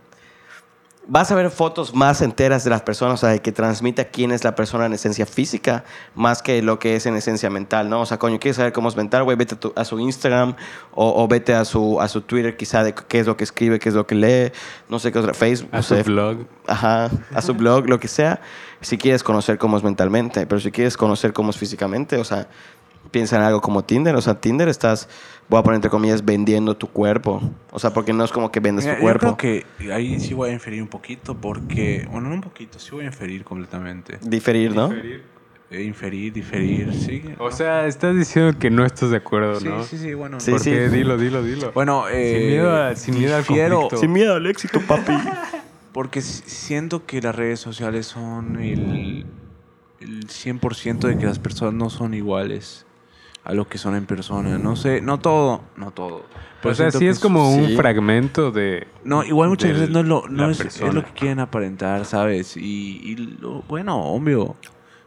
vas a ver fotos más enteras de las personas, o sea, de que transmite quién es la persona en esencia física, más que lo que es en esencia mental, ¿no? O sea, coño, ¿quieres saber cómo es mental, güey? Vete a, tu- a su Instagram o, o vete a su, a su Twitter quizá de qué es lo que escribe, qué es lo que lee, no sé qué otra, Facebook, A no su sé, blog. Ajá, a su blog, lo que sea, si quieres conocer cómo es mentalmente, pero si quieres conocer cómo es físicamente, o sea, piensa en algo como Tinder, o sea, Tinder estás, voy a poner entre comillas, vendiendo tu cuerpo, o sea, porque no es como que vendes Mira, tu yo cuerpo. creo que ahí sí voy a inferir un poquito porque, bueno, no un poquito, sí voy a inferir completamente. Diferir, ¿no? Eh, inferir, diferir, sí. O sea, estás diciendo que no estás de acuerdo, sí, ¿no? sí, sí, bueno. Sí, ¿Por sí. qué? Dilo, dilo, dilo. Bueno, eh, Sin miedo a- sin miedo al difiero, conflicto. Sin miedo al éxito, papi. (laughs) Porque s- siento que las redes sociales son el, el 100% de que las personas no son iguales a lo que son en persona. No sé, no todo, no todo. Pero o sea, sí es como un sí. fragmento de... No, igual muchas del- veces no es lo, no es, es lo que quieren aparentar, ¿sabes? Y, y lo- bueno, obvio,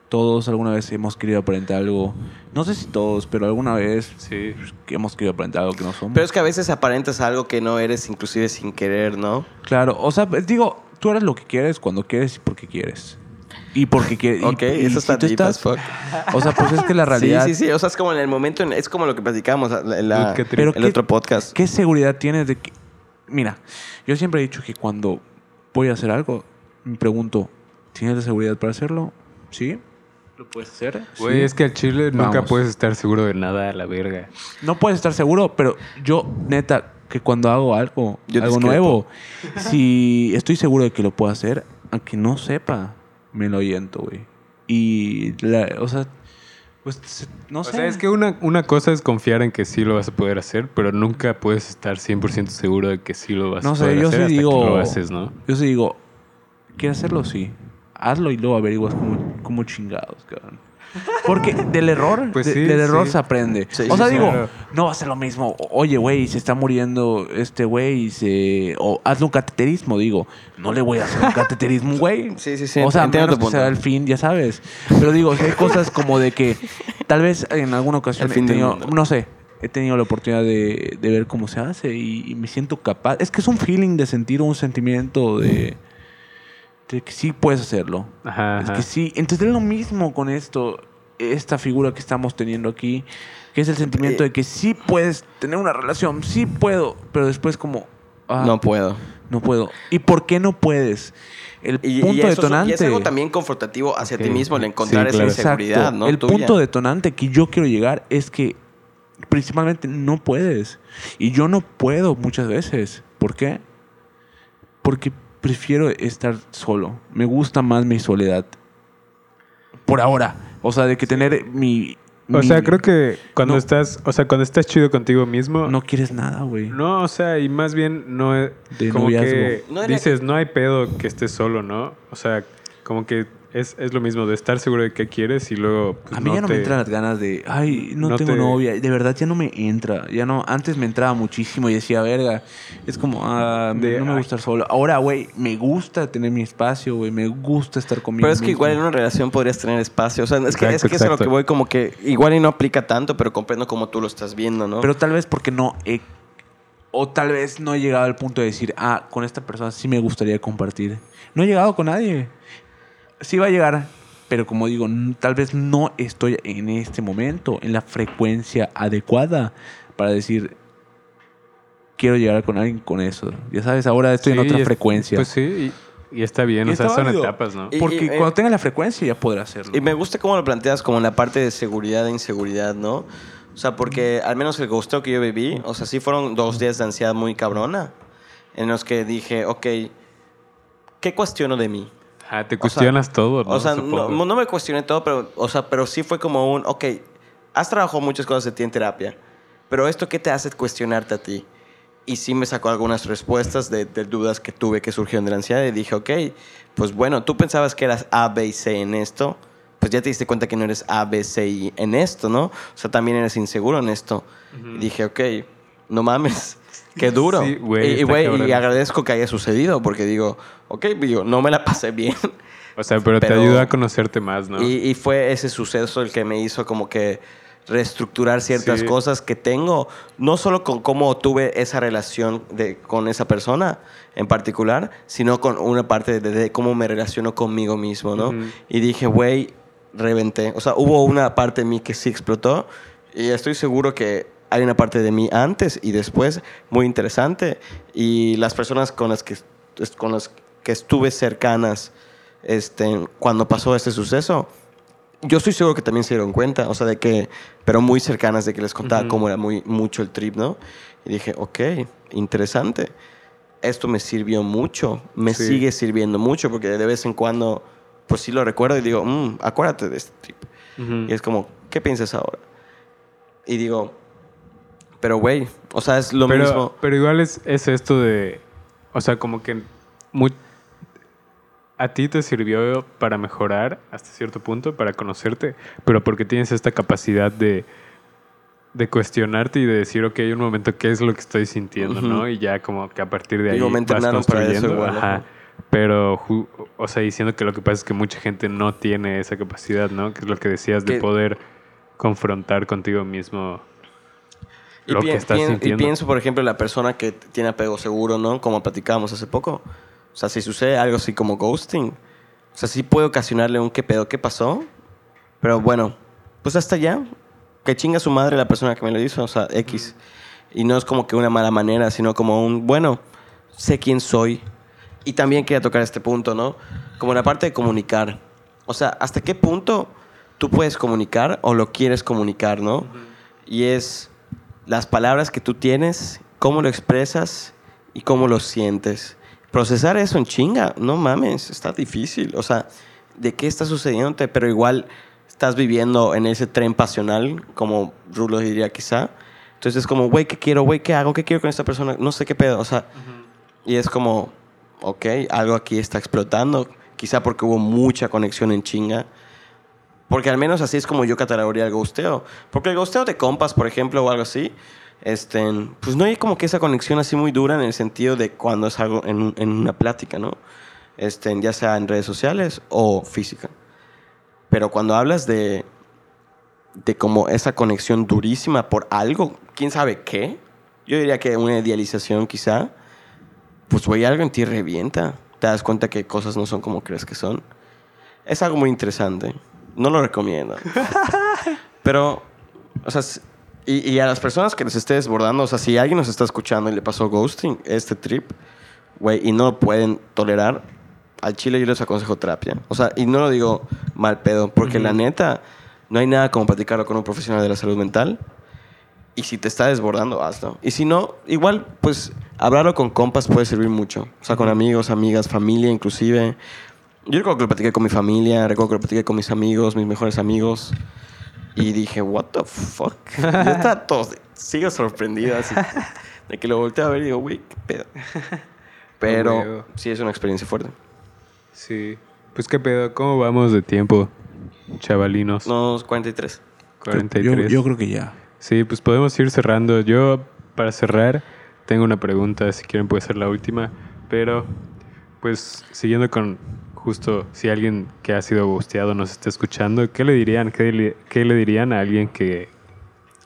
todos alguna vez hemos querido aparentar algo. No sé si todos, pero alguna vez Sí. que hemos querido aparentar algo que no somos. Pero es que a veces aparentas algo que no eres, inclusive sin querer, ¿no? Claro, o sea, digo, tú eres lo que quieres cuando quieres y porque quieres. Y porque quieres. Ok, eso está deep as fuck. O sea, pues es que la (laughs) realidad. Sí, sí, sí. O sea, es como en el momento, en- es como lo que platicamos en la- Dude. Pero el qué- otro podcast. ¿Qué seguridad tienes de que.? Mira, yo siempre he dicho que cuando voy a hacer algo, me pregunto, ¿tienes la seguridad para hacerlo? ¿Sí? ¿Lo puedes hacer? Güey, Sí. es que al chile nunca Vamos. puedes estar seguro de nada a la verga. No puedes estar seguro, pero yo, neta, que cuando hago algo, Yo algo discrepo. nuevo, si estoy seguro de que lo puedo hacer, aunque no sepa, me lo oyento, güey. Y, la- o sea, pues, no O sé. sea, es que una, una cosa es confiar en que sí lo vas a poder hacer, pero nunca puedes estar 100% seguro de que sí lo vas No a sé, poder yo hacer sí hasta digo- que lo haces, ¿no? Yo sí digo, ¿quieres hacerlo? Sí. Hazlo y luego averiguas como, como chingados, cabrón. Porque del error, Pues de- del error sí. se aprende. Sí, o sea, sí, digo, claro. no va a ser lo mismo. Oye, güey, se está muriendo este güey y se... O hazle un cateterismo, digo. No le voy a hacer un cateterismo, güey. (laughs) Sí, sí, sí, O sea, menos que sea el fin, ya sabes. Pero digo, hay cosas como de que tal vez en alguna ocasión he tenido... No sé, he tenido la oportunidad de, de ver cómo se hace y, y me siento capaz. Es que es un feeling de sentir un sentimiento de, de que sí puedes hacerlo. Ajá, Es ajá. que sí. Entonces es lo mismo con esto, esta figura que estamos teniendo aquí, que es el sentimiento de que sí puedes tener una relación, sí puedo, pero después como... ah, No puedo. no puedo. ¿Y por qué no puedes? El Y, y punto eso es- detonante... y es algo también confrontativo hacia Ok. ti mismo, el encontrar Sí, claro. esa inseguridad, Exacto. ¿no? El Tuya. punto detonante que yo quiero llegar es que principalmente no puedes. Y yo no puedo muchas veces. ¿Por qué? Porque prefiero estar solo. Me gusta más mi soledad. Por ahora. O sea, de que tener mi... O mi- sea, creo que cuando No. estás, o sea, cuando estás chido contigo mismo, No quieres nada, güey. no, o sea, y más bien no es De como noviazgo. que No dices, no hay pedo que estés solo, ¿no? O sea, como que es, es lo mismo de estar seguro de qué quieres y luego pues, A mí ya no te- me entran las ganas de, ay, no, no tengo te- novia. De verdad ya no me entra. Ya no, antes me entraba muchísimo y decía, verga, es como, ah, De, no me ay. gusta estar solo. Ahora, güey, me gusta tener mi espacio, güey, me gusta estar conmigo. Pero es que igual en una relación podrías tener espacio. O sea, es que, es que es a lo que voy como que igual y no aplica tanto, pero comprendo como tú lo estás viendo, ¿no? Pero tal vez porque no he, o tal vez no he llegado al punto de decir, ah, con esta persona sí me gustaría compartir. No he llegado con nadie. Sí va a llegar, pero como digo, tal vez no estoy en este momento en la frecuencia adecuada para decir, quiero llegar con alguien con eso. Ya sabes, ahora estoy en Sí, otra y es- frecuencia. Pues sí, y, y está bien, Y o sea, son válido. etapas, ¿no? Y- Porque eh, cuando tenga la frecuencia ya podrá hacerlo. Y me gusta cómo lo planteas como en la parte de seguridad e inseguridad, ¿no? O sea, porque al menos el gusteo que yo viví, o sea, sí fueron dos días de ansiedad muy cabrona, en los que dije, ok, ¿qué cuestiono de mí? Ah, te cuestionas todo, ¿no? O sea, no, no me cuestioné todo, pero, o sea, pero sí fue como un, ok, has trabajado muchas cosas de ti en terapia, pero esto qué te hace cuestionarte a ti? Y sí me sacó algunas respuestas de, de dudas que tuve que surgieron de la ansiedad y dije, ok, pues bueno, tú pensabas que eras A, B y C en esto, pues ya te diste cuenta que no eres A, B, C y en esto, ¿no? O sea, también eres inseguro en esto. Y dije, ok, no mames. Qué duro. Sí, güey, y, güey, agradezco que haya sucedido porque digo, ok, digo, no me la pasé bien. O sea, pero, te ayuda a conocerte más, ¿no? Y, y fue ese suceso el que me hizo como que reestructurar ciertas Sí. cosas que tengo, no solo con cómo tuve esa relación de, con esa persona en particular, sino con una parte de, de cómo me relaciono conmigo mismo, ¿no? Y dije, güey, reventé. O sea, hubo una parte de mí que sí explotó y estoy seguro que hay una parte de mí antes y después muy interesante. Y las personas con las que, con las que estuve cercanas este, cuando pasó este suceso, yo estoy seguro que también se dieron cuenta, o sea, de que, pero muy cercanas de que les contaba Ujú. cómo era muy mucho el trip, ¿no? Y dije, ok, interesante. Esto me sirvió mucho, me Sí. sigue sirviendo mucho, porque de vez en cuando, pues sí lo recuerdo y digo, "Mm, acuérdate de este trip. Ujú. Y es como, ¿qué piensas ahora? Y digo, pero güey, o sea, es lo pero, mismo. pero igual es, es esto de. O sea, como que. a ti te sirvió para mejorar hasta cierto punto, para conocerte, pero porque tienes esta capacidad de, de cuestionarte y de decir, ok, un momento, ¿qué es lo que estoy sintiendo? ¿no? Y ya como que a partir de ahí Digo, me vas entrenaron para eso igual, ajá. Pero, o sea, diciendo que lo que pasa es que mucha gente no tiene esa capacidad, ¿no? Que es lo que decías, de poder confrontar contigo mismo lo pi- que estás pien- y sintiendo. pienso, por ejemplo, la persona que tiene apego seguro, ¿no? Como platicábamos hace poco. O sea, si sucede algo así como ghosting, o sea, sí puede ocasionarle un qué pedo, qué pasó. Pero bueno, pues hasta allá. Que chinga su madre la persona que me lo hizo, o sea, X. Y no es como que una mala manera, sino como un, bueno, sé quién soy. Y también quería tocar este punto, ¿no? Como la parte de comunicar. O sea, ¿hasta qué punto tú puedes comunicar o lo quieres comunicar, ¿no? Y es las palabras que tú tienes, cómo lo expresas y cómo lo sientes. Procesar eso en chinga, no mames, está difícil. O sea, ¿de qué está sucediéndote? Pero igual estás viviendo en ese tren pasional, como Rulo diría quizá. Entonces es como, güey, ¿qué quiero? Güey, ¿qué hago? ¿Qué quiero con esta persona? No sé qué pedo. O sea, y es como, ok, algo aquí está explotando. Quizá porque hubo mucha conexión en chinga. Porque al menos así es como yo catalogaría el ghosteo. Porque el ghosteo de compas, por ejemplo, o algo así, este, pues no hay como que esa conexión así muy dura en el sentido de cuando es algo en, en una plática, ¿no? Este, ya sea en redes sociales o física. Pero cuando hablas de, de como esa conexión durísima por algo, quién sabe qué, yo diría que una idealización quizá, pues güey, algo en ti revienta. Te das cuenta que cosas no son como crees que son. Es algo muy interesante. No lo recomiendo. (laughs) Pero, o sea, y, y a las personas que les esté desbordando, o sea, si alguien nos está escuchando y le pasó ghosting, este trip, güey, y no lo pueden tolerar, al chile yo les aconsejo terapia. O sea, y no lo digo mal pedo, porque la neta, no hay nada como platicarlo con un profesional de la salud mental. Y si te está desbordando, hazlo. Y si no, igual, pues, hablarlo con compas puede servir mucho. O sea, con amigos, amigas, familia, inclusive. Yo recuerdo que lo platiqué con mi familia, recuerdo que lo platiqué con mis amigos, mis mejores amigos. Y dije, what the fuck. Yo estaba todo, sigo sorprendido así. De que lo volteé a ver y digo, güey, qué pedo. Pero sí es una experiencia fuerte. Sí. Pues qué pedo, ¿cómo vamos de tiempo, chavalinos? Unos 43. 43. Yo, yo creo que ya. Sí, pues podemos ir cerrando. Yo, para cerrar, tengo una pregunta, si quieren puede ser la última, pero pues siguiendo con justo si alguien que ha sido gusteado nos está escuchando, ¿qué le dirían? ¿Qué le, qué le dirían a alguien que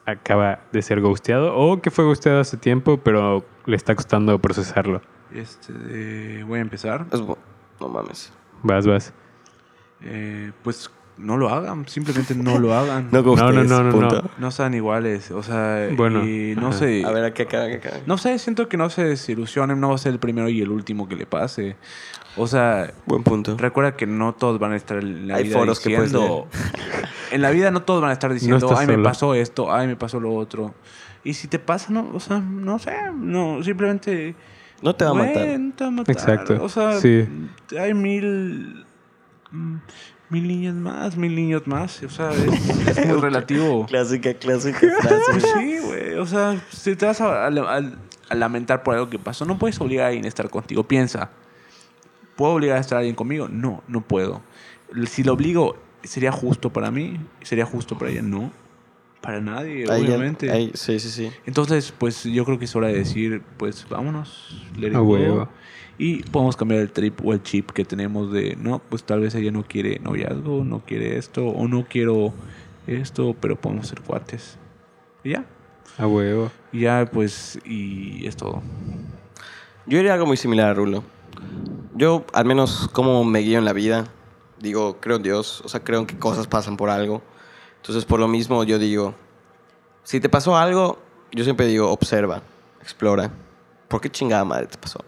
acaba de ser gusteado o que fue gusteado hace tiempo pero le está costando procesarlo? Este, eh, voy a empezar. No mames. Vas, vas. Eh, pues no lo hagan. Simplemente no lo hagan. (laughs) No, no, no, no, no, no. sean iguales. O sea, Bueno, y no ajá. sé. A ver, ¿a qué acá, qué acá? No sé, siento que no se desilusionen. No va a ser el primero y el último que le pase. O sea, Buen punto. recuerda que no todos van a estar en la Hay vida foros que diciendo... en la vida no todos van a estar diciendo, ay, me solo". pasó esto, ay, me pasó lo otro. Y si te pasa, no, o sea, no sé, no, simplemente... No te va a matar. no te va a matar. Exacto. O sea, Sí. hay mil... Mil niñas más, mil niños más. O sea, es, es muy (laughs) relativo. Clásica, clásica Pues frase. sí, güey. O sea, si te vas a, a- a- a lamentar por algo que pasó, no puedes obligar a alguien a estar contigo. Piensa, ¿puedo obligar a estar a alguien conmigo? No, no puedo. Si lo obligo, ¿sería justo para mí? ¿Sería justo para ella? No. Para nadie, Ahí obviamente. ahí- sí, sí, sí. Entonces, pues yo creo que es hora de decir, pues vámonos. A go. huevo. Y podemos cambiar el trip o el chip que tenemos de, no, pues tal vez ella no quiere noviazgo, no quiere esto, o no quiero esto, pero podemos ser cuates. Y ya. A huevo. Y ya, pues, y es todo. Yo diría algo muy similar a Rulo. Yo, al menos, como me guío en la vida, digo, creo en Dios, o sea, creo en que cosas pasan por algo. Entonces, por lo mismo, yo digo, si te pasó algo, yo siempre digo, observa, explora. ¿Por qué chingada madre te pasó?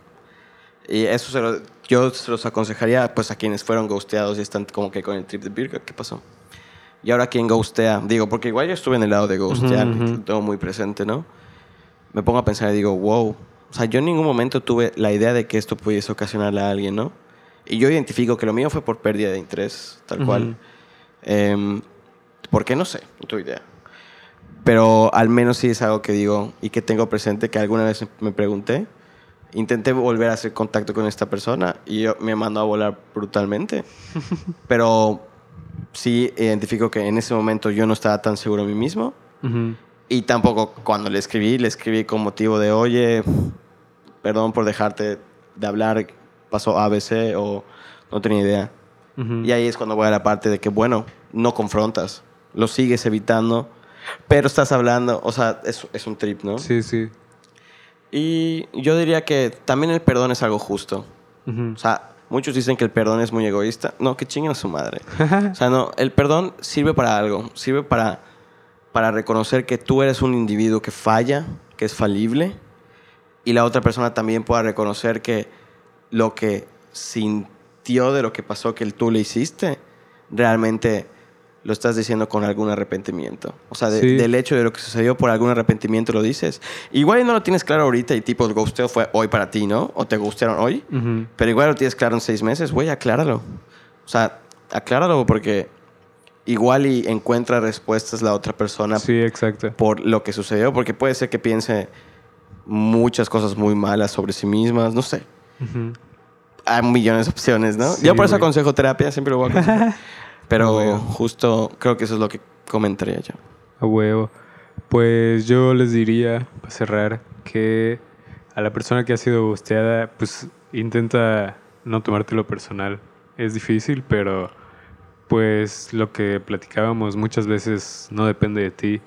Y eso se lo- yo se los aconsejaría pues a quienes fueron ghosteados y están como que con el trip de Virga, ¿qué pasó? Y ahora quien ghostea, digo, porque igual yo estuve en el lado de ghostear, lo tengo muy presente, ¿no? Me pongo a pensar y digo, wow, o sea, yo en ningún momento tuve la idea de que esto pudiese ocasionarle a alguien, ¿no? Y yo identifico que lo mío fue por pérdida de interés, tal cual. Em, ¿Por qué? No sé, no tengo idea. Pero al menos sí es algo que digo y que tengo presente que alguna vez me pregunté. Intenté volver a hacer contacto con esta persona y yo me mandó a volar brutalmente. (laughs) Pero sí identifico que en ese momento yo no estaba tan seguro de mí mismo. Y tampoco cuando le escribí, le escribí con motivo de, oye, perdón por dejarte de hablar, pasó ABC o no tenía idea. Y ahí es cuando voy a la parte de que, bueno, no confrontas, lo sigues evitando, pero estás hablando, o sea, es, es un trip, ¿no? Sí, sí. Y yo diría que también el perdón es algo justo. O sea, muchos dicen que el perdón es muy egoísta. No, que chinguen a su madre. (laughs) O sea, no, el perdón sirve para algo. Sirve para, para reconocer que tú eres un individuo que falla, que es falible, y la otra persona también pueda reconocer que lo que sintió de lo que pasó que tú le hiciste, realmente lo estás diciendo con algún arrepentimiento. O sea, de- Sí. del hecho de lo que sucedió por algún arrepentimiento lo dices. Igual no lo tienes claro ahorita y tipo el ghosteo fue hoy para ti, ¿no? O te gustearon hoy. Pero igual lo tienes claro en seis meses, güey, acláralo. O sea, acláralo porque igual y encuentra respuestas la otra persona Sí, exacto. por lo que sucedió, porque puede ser que piense muchas cosas muy malas sobre sí mismas, no sé. Hay millones de opciones, ¿no? Sí, Yo por eso aconsejo terapia, siempre lo voy a aconsejar. (laughs) Pero justo creo que eso es lo que comentaría yo. A huevo. Pues yo les diría, para cerrar, que a la persona que ha sido gusteada, pues intenta no tomártelo personal. Es difícil, pero pues lo que platicábamos muchas veces no depende de ti,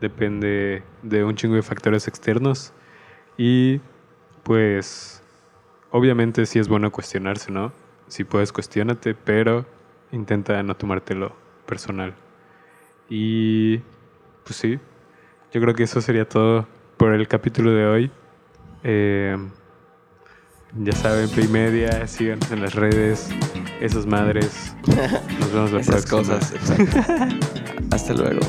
depende de un chingo de factores externos. Y pues obviamente sí es bueno cuestionarse, ¿no? Si puedes, cuestionate, pero intenta no tomártelo personal. Y pues sí, yo creo que eso sería todo por el capítulo de hoy. Eh, ya saben, Play Media, síganos en las redes, esas madres. Nos vemos la (laughs) Esas próxima. cosas. (laughs) Hasta luego.